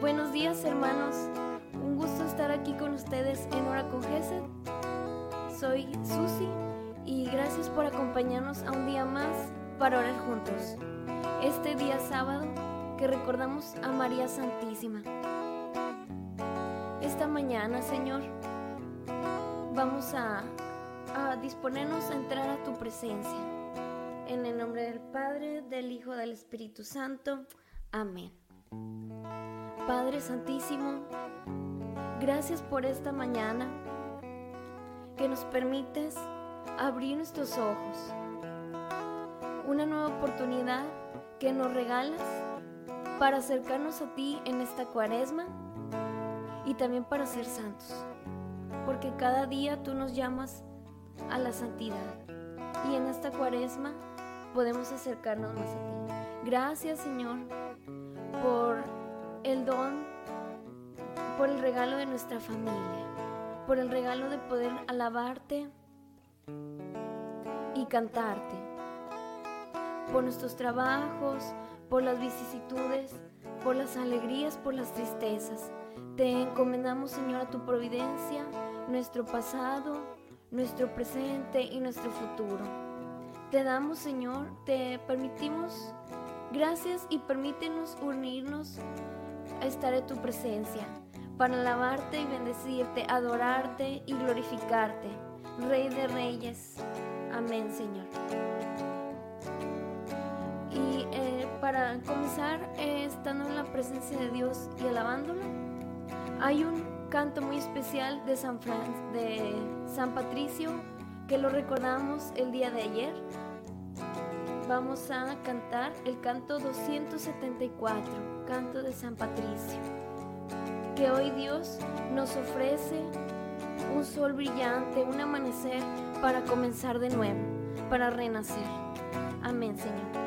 Buenos días, hermanos. Un gusto estar aquí con ustedes en Hora con Gesed. Soy Susi y gracias por acompañarnos a un día más para orar juntos. Este día sábado que recordamos a María Santísima. Esta mañana, Señor, vamos a, a disponernos a entrar a tu presencia. En el nombre del Padre, del Hijo, del Espíritu Santo. Amén. Padre Santísimo, gracias por esta mañana que nos permites abrir nuestros ojos. Una nueva oportunidad que nos regalas para acercarnos a ti en esta cuaresma y también para ser santos. Porque cada día tú nos llamas a la santidad y en esta cuaresma podemos acercarnos más a ti. Gracias Señor por el don, por el regalo de nuestra familia, por el regalo de poder alabarte y cantarte, por nuestros trabajos, por las vicisitudes, por las alegrías, por las tristezas. Te encomendamos, Señor, a tu providencia, nuestro pasado, nuestro presente y nuestro futuro. Te damos, Señor, te permitimos gracias y permítenos unirnos a estar en tu presencia para alabarte y bendecirte, adorarte y glorificarte. Rey de reyes. Amén, Señor. Y eh, para comenzar, eh, estando en la presencia de Dios y alabándolo, hay un canto muy especial de San, Fran de San Patricio que lo recordamos el día de ayer. Vamos a cantar el canto 274, canto de San Patricio. Que hoy Dios nos ofrece un sol brillante, un amanecer para comenzar de nuevo, para renacer. Amén, Señor.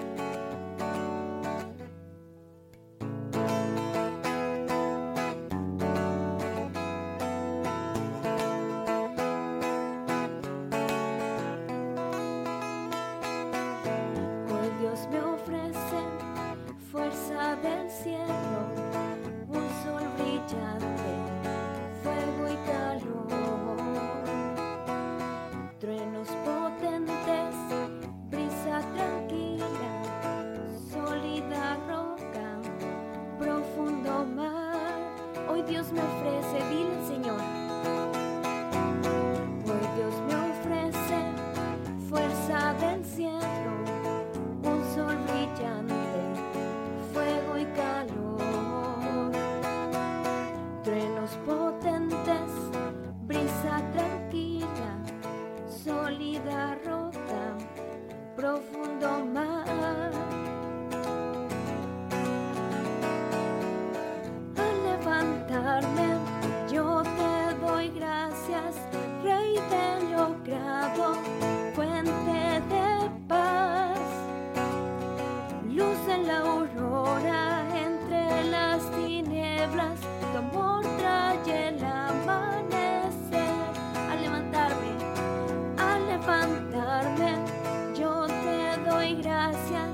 Gracias,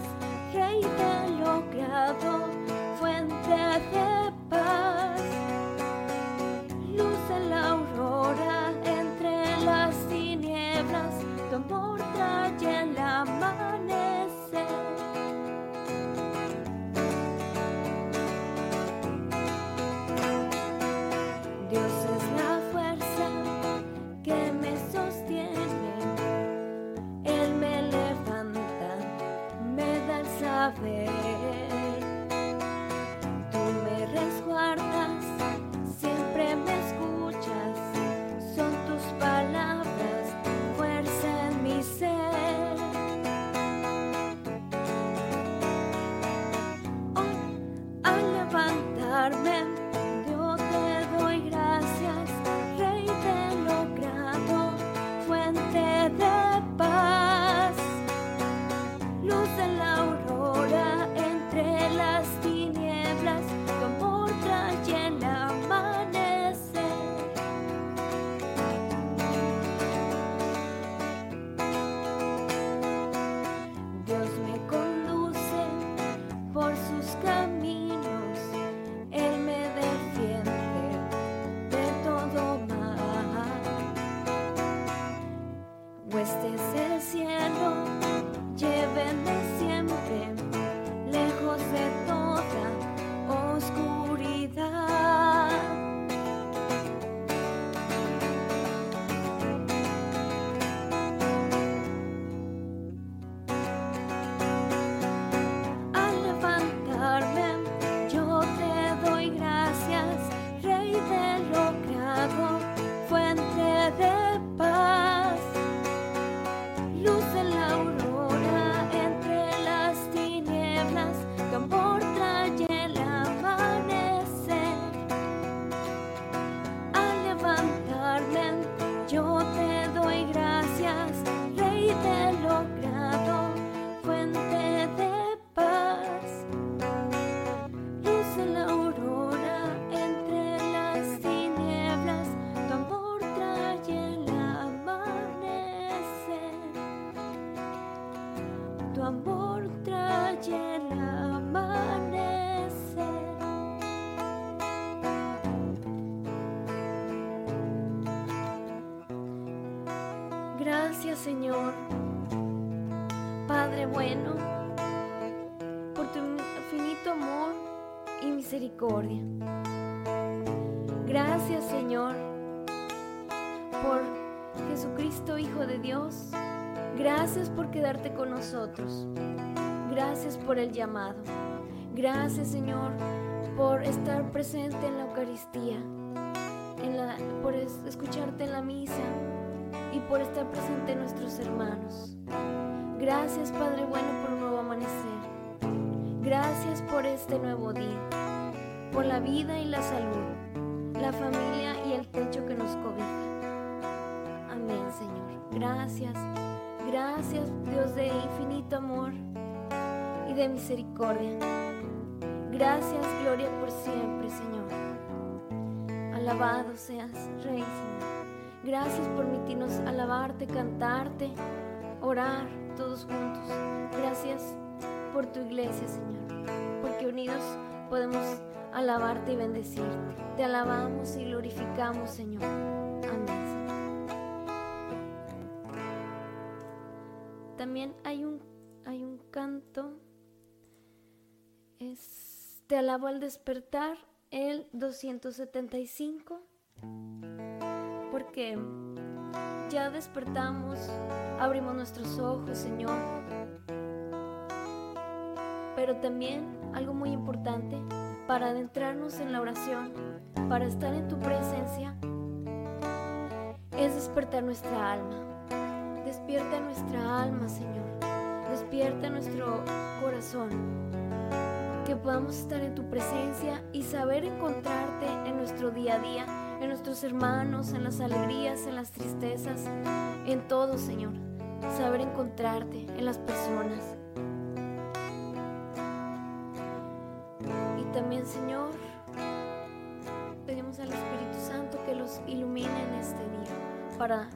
Rey de fuente Gracias por quedarte con nosotros. Gracias por el llamado. Gracias Señor por estar presente en la Eucaristía, en la, por escucharte en la misa y por estar presente en nuestros hermanos. Gracias Padre bueno por un nuevo amanecer. Gracias por este nuevo día, por la vida y la salud, la familia y el techo que nos cobija. Amén Señor. Gracias. Gracias Dios de infinito amor y de misericordia. Gracias, gloria por siempre, Señor. Alabado seas, Rey, Señor. Gracias por permitirnos alabarte, cantarte, orar todos juntos. Gracias por tu iglesia, Señor, porque unidos podemos alabarte y bendecirte. Te alabamos y glorificamos, Señor. También hay un, hay un canto. Es te alabo al despertar, el 275, porque ya despertamos, abrimos nuestros ojos, Señor. Pero también algo muy importante para adentrarnos en la oración, para estar en tu presencia, es despertar nuestra alma. Despierta nuestra alma, Señor. Despierta nuestro corazón que podamos estar en tu presencia y saber encontrarte en nuestro día a día, en nuestros hermanos, en las alegrías, en las tristezas, en todo, Señor. Saber encontrarte en las personas. Y también, Señor, pedimos al Espíritu Santo que los ilumine en este día para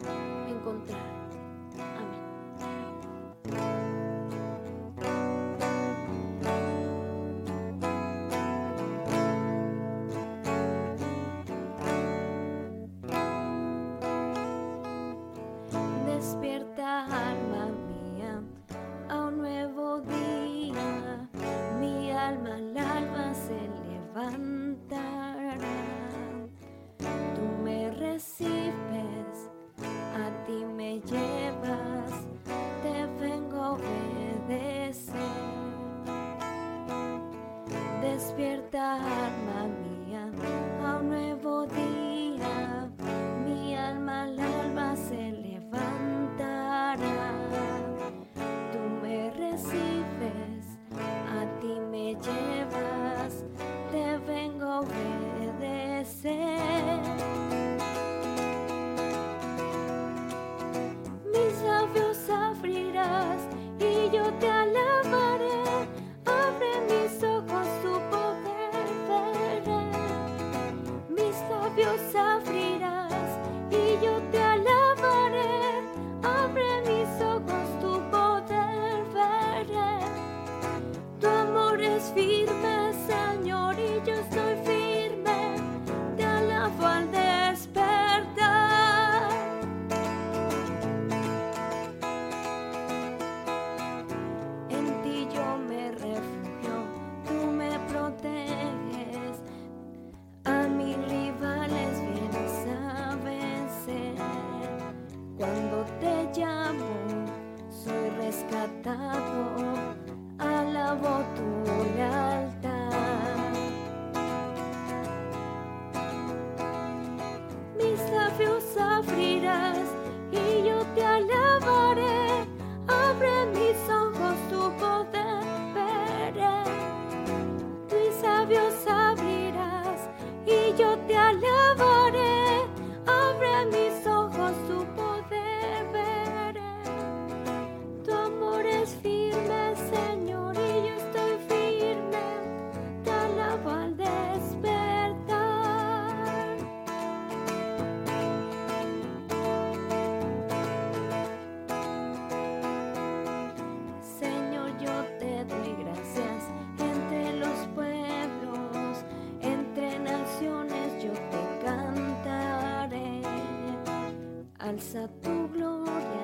tu gloria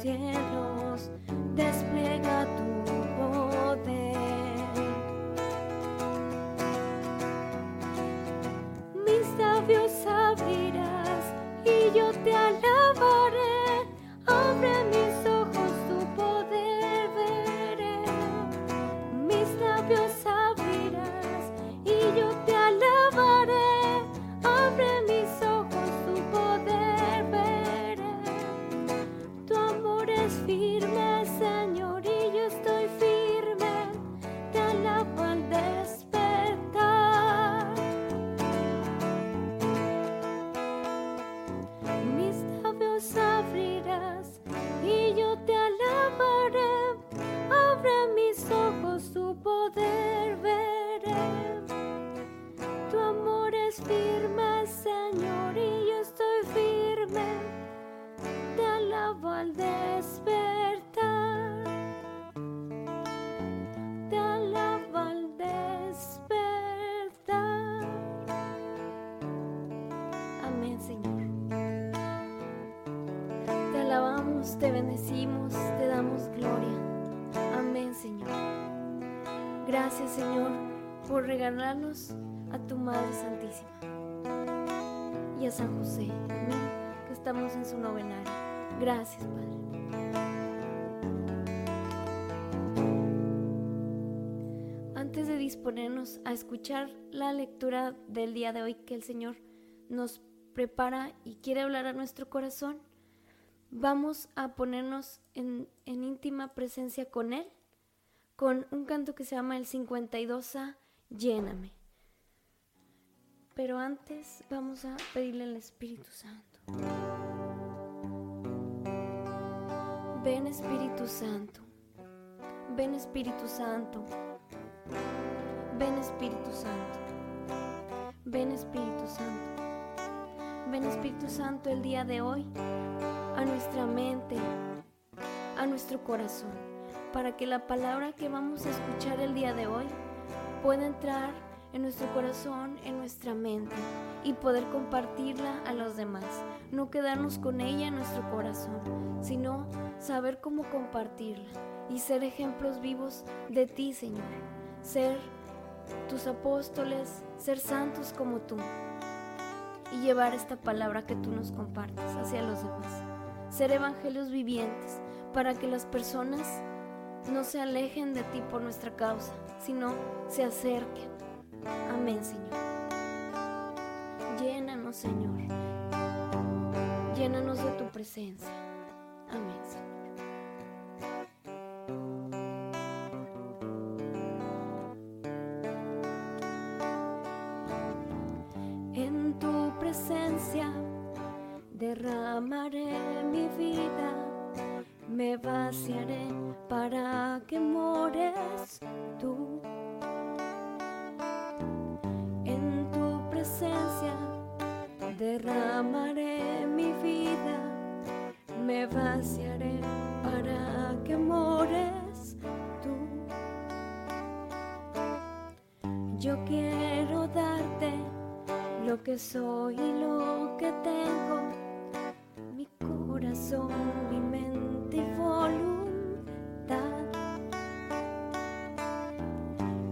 cielos, despliega tu poder. Mis labios abrirás y yo te alabaré. Amén, Señor. Te alabamos, te bendecimos, te damos gloria. Amén, Señor. Gracias, Señor, por regalarnos a tu Madre Santísima y a San José. Amén. Que estamos en su novenario. Gracias, Padre. Antes de disponernos a escuchar la lectura del día de hoy que el Señor nos prepara y quiere hablar a nuestro corazón, vamos a ponernos en, íntima presencia con Él, con un canto que se llama el 52A, Lléname. Pero antes vamos a pedirle al Espíritu Santo. Ven Espíritu Santo, ven Espíritu Santo, ven Espíritu Santo, ven Espíritu Santo, ven Espíritu Santo el día de hoy a nuestra mente, a nuestro corazón, para que la palabra que vamos a escuchar el día de hoy pueda entrar en nuestro corazón, en nuestra mente y poder compartirla a los demás. No quedarnos con ella en nuestro corazón, sino saber cómo compartirla y ser ejemplos vivos de ti, Señor. Ser tus apóstoles, ser santos como tú y llevar esta palabra que tú nos compartes hacia los demás. Ser evangelios vivientes para que las personas no se alejen de ti por nuestra causa, sino se acerquen. Amén, Señor. Llénanos, Señor. Llénanos de tu presencia. Amén, Señor. En tu presencia derramaré mi vida, me vaciaré para que mores tú. En tu presencia derramaré mi vida, me vaciaré para que mores tú. Yo quiero lo que soy y lo que tengo, mi corazón, mi mente y voluntad.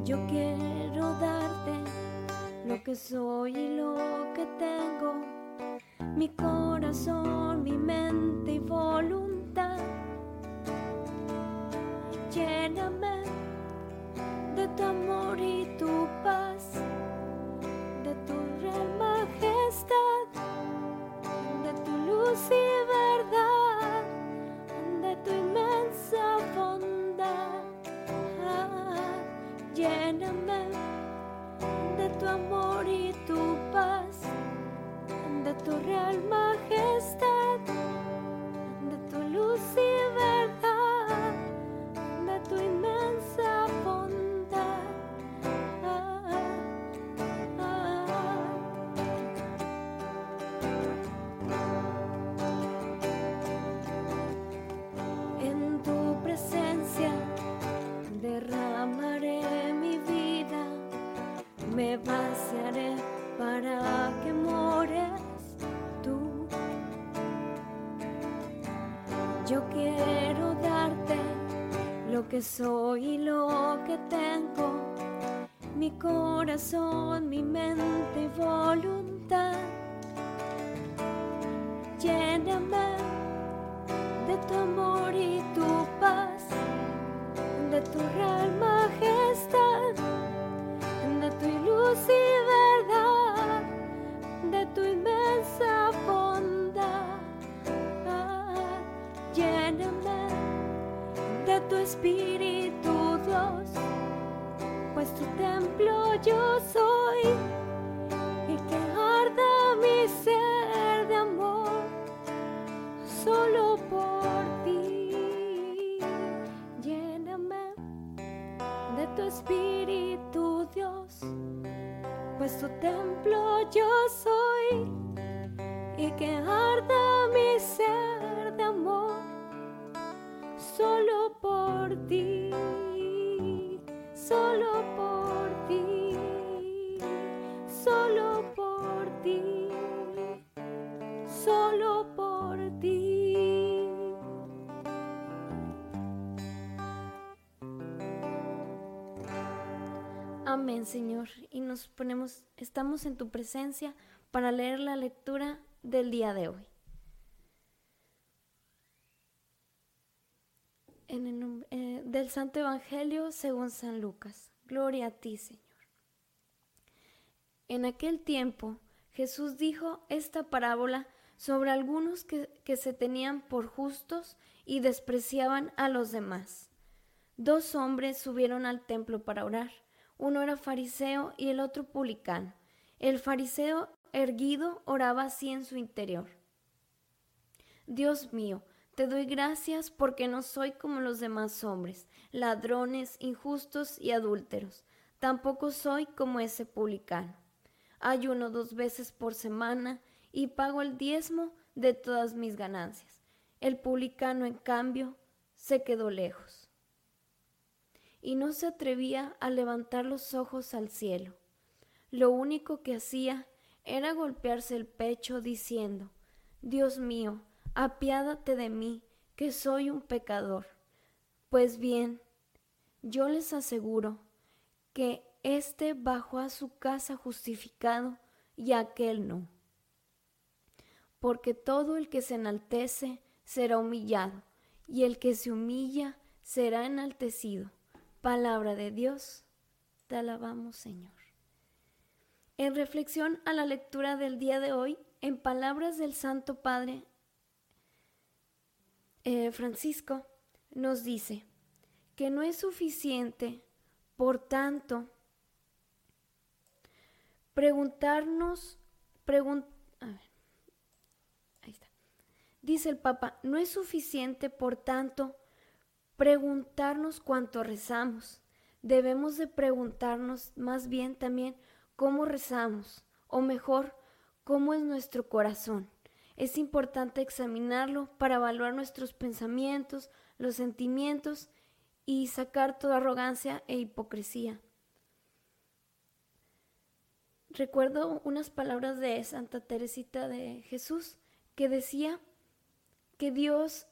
Yo quiero darte lo que soy y lo que tengo, mi corazón, mi mente y voluntad. Lléname de tu amor y tu paz, soy lo que tengo, mi corazón, mi mente y voluntad. Lléname de tu amor y tu paz, de tu real majestad, de tu luz tu espíritu, Dios, pues tu templo yo soy y que arda mi ser de amor solo por ti. Lléname de tu espíritu, Dios, pues tu templo yo soy y que arda mi ser de amor solo por ti, solo por ti, solo por ti, solo por ti. Amén, Señor, y nos ponemos, estamos en tu presencia para leer la lectura del día de hoy. En el nom- eh, Santo Evangelio según San Lucas. Gloria a ti, Señor. En aquel tiempo Jesús dijo esta parábola sobre algunos que, que se tenían por justos y despreciaban a los demás. Dos hombres subieron al templo para orar. Uno era fariseo y el otro publicano. El fariseo erguido oraba así en su interior. Dios mío, te doy gracias porque no soy como los demás hombres, ladrones, injustos y adúlteros. Tampoco soy como ese publicano. Ayuno dos veces por semana y pago el diezmo de todas mis ganancias. El publicano, en cambio, se quedó lejos y no se atrevía a levantar los ojos al cielo. Lo único que hacía era golpearse el pecho diciendo, Dios mío, apiádate de mí, que soy un pecador. Pues bien, yo les aseguro que éste bajó a su casa justificado y aquel no. Porque todo el que se enaltece será humillado, y el que se humilla será enaltecido. Palabra de Dios, te alabamos Señor. En reflexión a la lectura del día de hoy, en palabras del Santo Padre eh, Francisco, nos dice que no es suficiente, por tanto, preguntarnos, pregun a ver. Dice el Papa, no es suficiente, por tanto, preguntarnos cuánto rezamos. Debemos de preguntarnos más bien también cómo rezamos, o mejor, cómo es nuestro corazón. Es importante examinarlo para evaluar nuestros pensamientos, los sentimientos y sacar toda arrogancia e hipocresía. Recuerdo unas palabras de Santa Teresita de Jesús que decía que Dios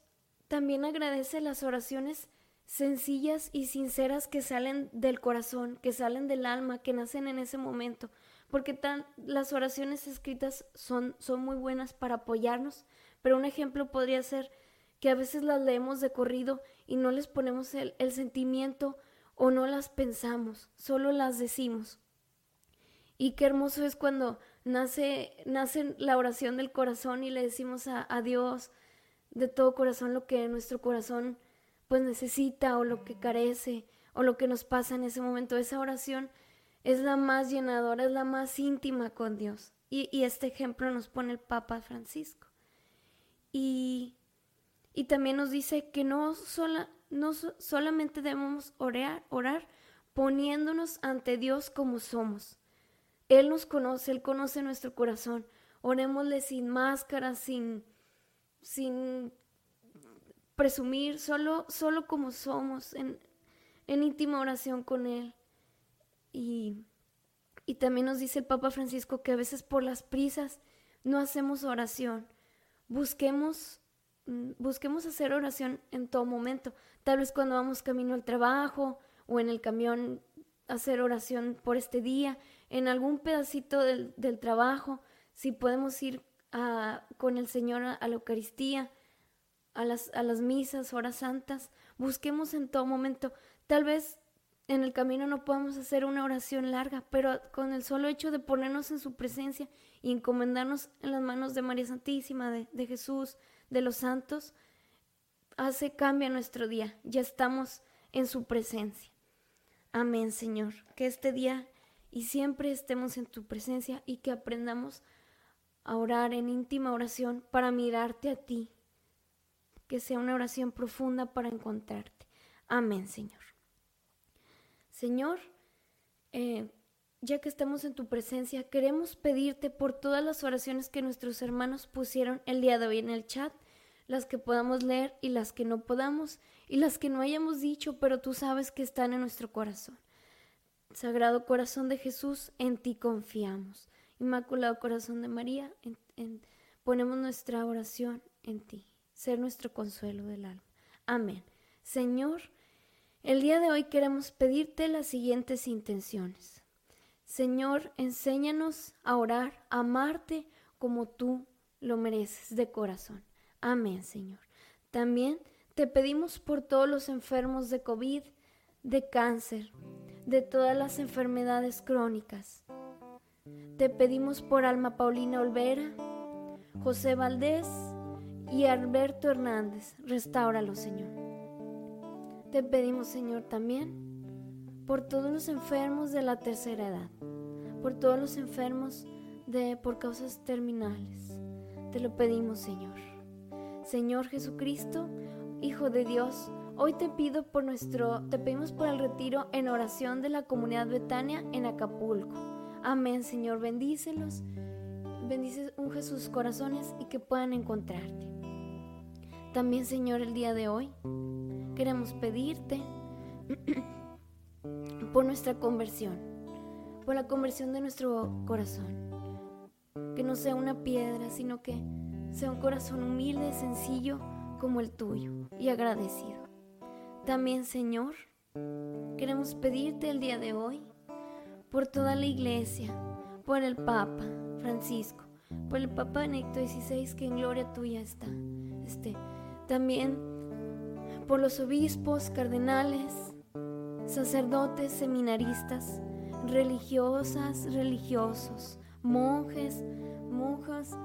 también agradece las oraciones sencillas y sinceras que salen del corazón, que salen del alma, que nacen en ese momento, porque tan, las oraciones escritas son, son muy buenas para apoyarnos, pero un ejemplo podría ser que a veces las leemos de corrido y no les ponemos el, el sentimiento o no las pensamos, solo las decimos. Y qué hermoso es cuando nace, nace la oración del corazón y le decimos a, a Dios de todo corazón lo que nuestro corazón pues necesita o lo que carece o lo que nos pasa en ese momento. Esa oración es la más llenadora, es la más íntima con Dios. Y, y este ejemplo nos pone el Papa Francisco. Y, y también nos dice que no, sola, no so, solamente debemos orar, orar poniéndonos ante Dios como somos. Él nos conoce, Él conoce nuestro corazón. Orémosle sin máscara, sin, sin presumir, solo, solo como somos, en, en íntima oración con Él. Y, y también nos dice el Papa Francisco que a veces por las prisas no hacemos oración. Busquemos mm, busquemos hacer oración en todo momento. Tal vez cuando vamos camino al trabajo o en el camión hacer oración por este día, en algún pedacito del, trabajo, si podemos ir con el Señor a, la Eucaristía, a las, a las misas, horas santas, busquemos en todo momento. Tal vez en el camino no podemos hacer una oración larga, pero con el solo hecho de ponernos en su presencia y encomendarnos en las manos de María Santísima, de, Jesús, de los santos, hace cambia nuestro día. Ya estamos en su presencia. Amén, Señor. Que este día y siempre estemos en tu presencia y que aprendamos a orar en íntima oración para mirarte a ti. Que sea una oración profunda para encontrarte. Amén, Señor. Señor, eh, ya que estamos en tu presencia, queremos pedirte por todas las oraciones que nuestros hermanos pusieron el día de hoy en el chat, las que podamos leer y las que no podamos, y las que no hayamos dicho, pero tú sabes que están en nuestro corazón. Sagrado Corazón de Jesús, en ti confiamos. Inmaculado Corazón de María, ponemos nuestra oración en ti, ser nuestro consuelo del alma. Amén. Señor, el día de hoy queremos pedirte las siguientes intenciones. Señor, enséñanos a orar, a amarte como tú lo mereces de corazón. Amén, Señor. También te pedimos por todos los enfermos de COVID, de cáncer, de todas las enfermedades crónicas. Te pedimos por Alma Paulina Olvera, José Valdés y Alberto Hernández. Restáuralo, Señor. Te pedimos, Señor, también por todos los enfermos de la tercera edad, por todos los enfermos de por causas terminales. Te lo pedimos, Señor. Señor Jesucristo, Hijo de Dios, hoy te pido por nuestro, te pedimos por el retiro en oración de la comunidad Betania en Acapulco. Amén, Señor, bendícelos. Bendice, un sus corazones y que puedan encontrarte. También, Señor, el día de hoy queremos pedirte por nuestra conversión, por la conversión de nuestro corazón. Que no sea una piedra, sino que sea un corazón humilde, sencillo como el tuyo y agradecido. También, Señor, queremos pedirte el día de hoy por toda la iglesia, por el Papa Francisco, por el Papa Benedicto XVI, que en gloria tuya está. Este, también por los obispos, cardenales, sacerdotes, seminaristas, religiosas, religiosos, monjes, monjas,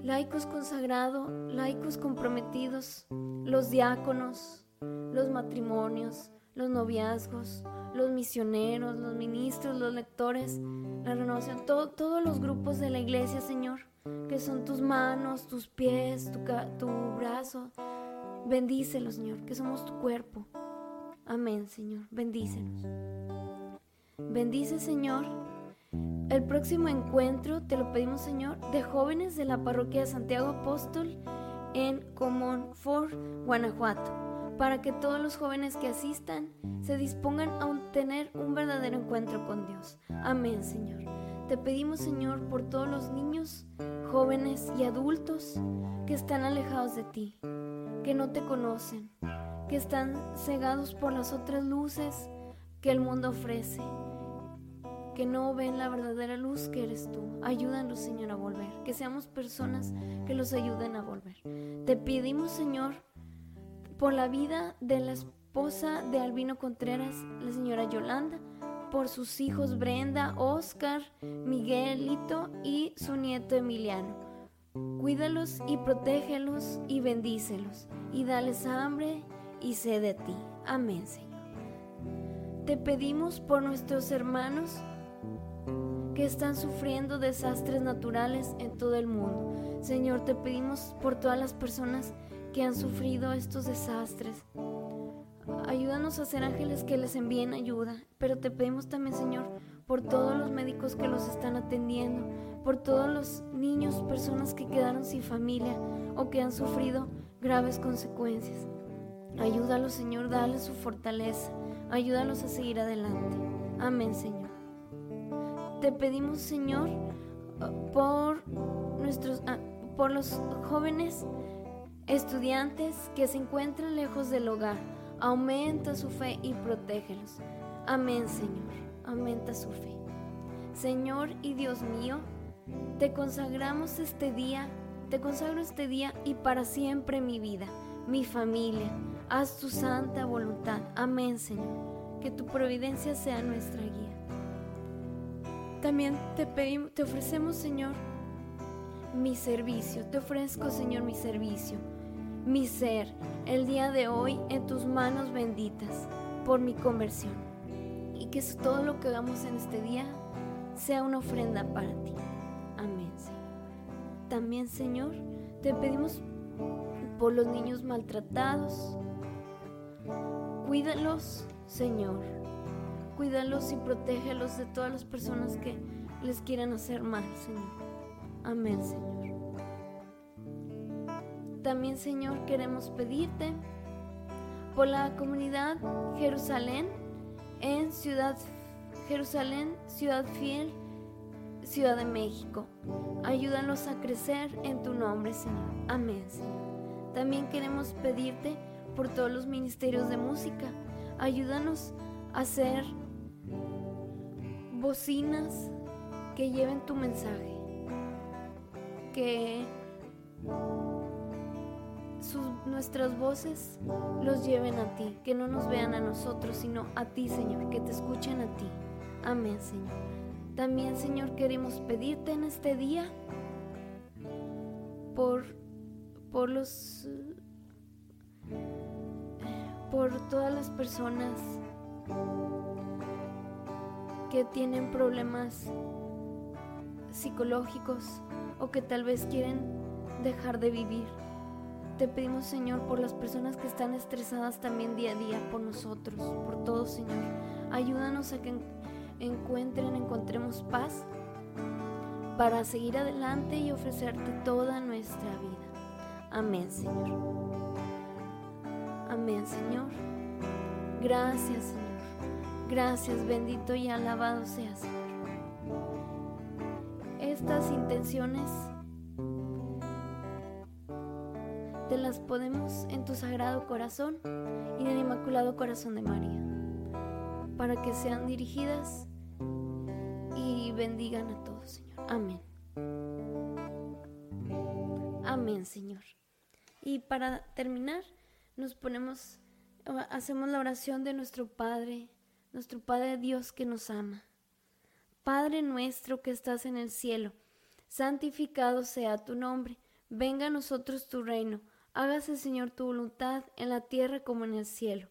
laicos consagrados, laicos comprometidos, los diáconos, los matrimonios, los noviazgos, los misioneros, los ministros, los lectores, la renovación, todos los grupos de la iglesia, Señor, que son tus manos, tus pies, tu, tu brazo. Bendícelos, Señor, que somos tu cuerpo. Amén, Señor. Bendícenos. Bendice, Señor, el próximo encuentro, te lo pedimos, Señor, de jóvenes de la parroquia de Santiago Apóstol en Común for Guanajuato, para que todos los jóvenes que asistan se dispongan a tener un verdadero encuentro con Dios. Amén, Señor. Te pedimos, Señor, por todos los niños, jóvenes y adultos que están alejados de ti, que no te conocen, que están cegados por las otras luces que el mundo ofrece, que no ven la verdadera luz que eres tú. Ayúdanos, Señor, a volver, que seamos personas que los ayuden a volver. Te pedimos, Señor, por la vida de la esposa de Albino Contreras, la señora Yolanda, por sus hijos Brenda, Oscar, Miguelito y su nieto Emiliano. Cuídalos y protégelos y bendícelos y dales hambre y sé de ti. Amén, Señor. Te pedimos por nuestros hermanos que están sufriendo desastres naturales en todo el mundo. Señor, te pedimos por todas las personas que han sufrido estos desastres. Ayúdanos a ser ángeles que les envíen ayuda, pero te pedimos también, Señor, por todos los médicos que los están atendiendo, por todos los niños, personas que quedaron sin familia o que han sufrido graves consecuencias. Ayúdalos, Señor, dale su fortaleza. Ayúdalos a seguir adelante. Amén, Señor. Te pedimos, Señor, por nuestros ah, por los jóvenes estudiantes que se encuentran lejos del hogar. Aumenta su fe y protégelos. Amén, Señor. Aumenta su fe. Señor y Dios mío, te consagramos este día, te consagro este día y para siempre mi vida, mi familia. Haz tu santa voluntad. Amén, Señor. Que tu providencia sea nuestra guía. También te pedimos, te ofrecemos, Señor, mi servicio. Te ofrezco, Señor, mi servicio, mi ser, el día de hoy en tus manos benditas por mi conversión. Que todo lo que hagamos en este día sea una ofrenda para ti. Amén, Señor. También, Señor, te pedimos por los niños maltratados. Cuídalos, Señor. Cuídalos y protégelos de todas las personas que les quieran hacer mal, Señor. Amén, Señor. También, Señor, queremos pedirte por la comunidad Jerusalén en Ciudad Jerusalén, Ciudad Fiel, Ciudad de México. Ayúdanos a crecer en tu nombre, Señor. Amén, Señor. También queremos pedirte por todos los ministerios de música. Ayúdanos a hacer bocinas que lleven tu mensaje. Que nuestras voces los lleven a ti, que no nos vean a nosotros, sino a ti, Señor, que te escuchen a ti. Amén, Señor. También, Señor, queremos pedirte en este día por, por los por todas las personas que tienen problemas psicológicos o que tal vez quieren dejar de vivir. Te pedimos, Señor, por las personas que están estresadas también día a día, por nosotros, por todos, Señor. Ayúdanos a que encuentren, encontremos paz para seguir adelante y ofrecerte toda nuestra vida. Amén, Señor. Amén, Señor. Gracias, Señor. Gracias, bendito y alabado seas, Señor. Estas intenciones te las podemos en tu sagrado corazón y en el inmaculado corazón de María, para que sean dirigidas y bendigan a todos, Señor. Amén. Amén, Señor. Y para terminar, nos ponemos, hacemos la oración de nuestro Padre, nuestro Padre Dios que nos ama. Padre nuestro que estás en el cielo, santificado sea tu nombre, venga a nosotros tu reino, hágase Señor tu voluntad en la tierra como en el cielo.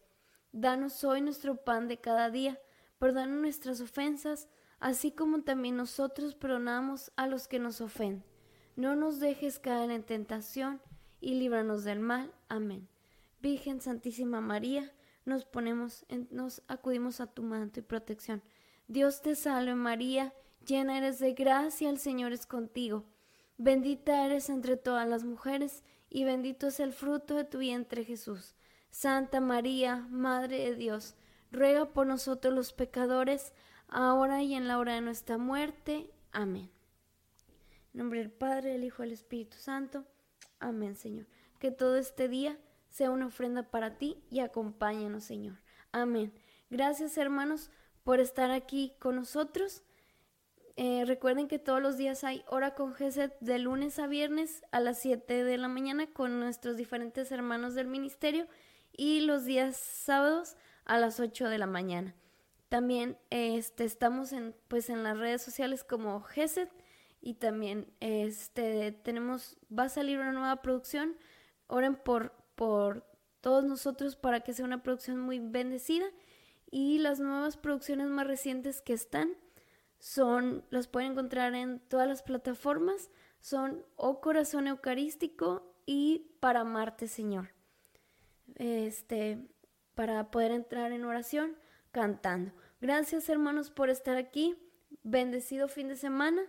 Danos hoy nuestro pan de cada día, perdona nuestras ofensas, así como también nosotros perdonamos a los que nos ofenden. No nos dejes caer en tentación y líbranos del mal. Amén. Virgen Santísima María, nos ponemos, nos acudimos a tu manto y protección. Dios te salve María, llena eres de gracia, el Señor es contigo. Bendita eres entre todas las mujeres, y bendito es el fruto de tu vientre Jesús. Santa María, Madre de Dios, ruega por nosotros los pecadores, ahora y en la hora de nuestra muerte. Amén. En nombre del Padre, del Hijo y del Espíritu Santo. Amén, Señor. Que todo este día sea una ofrenda para ti y acompáñanos, Señor. Amén. Gracias, hermanos, por estar aquí con nosotros. Eh, recuerden que todos los días hay hora con Geset de lunes a viernes a las 7 de la mañana con nuestros diferentes hermanos del ministerio y los días sábados a las 8 de la mañana. También este, estamos en, pues, en las redes sociales como GESET y también este, tenemos, va a salir una nueva producción. Oren por, por todos nosotros para que sea una producción muy bendecida y las nuevas producciones más recientes que están son, las pueden encontrar en todas las plataformas, son O Corazón Eucarístico y Para Marte Señor. Este, para poder entrar en oración cantando. Gracias hermanos por estar aquí. Bendecido fin de semana.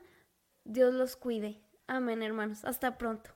Dios los cuide. Amén hermanos. Hasta pronto.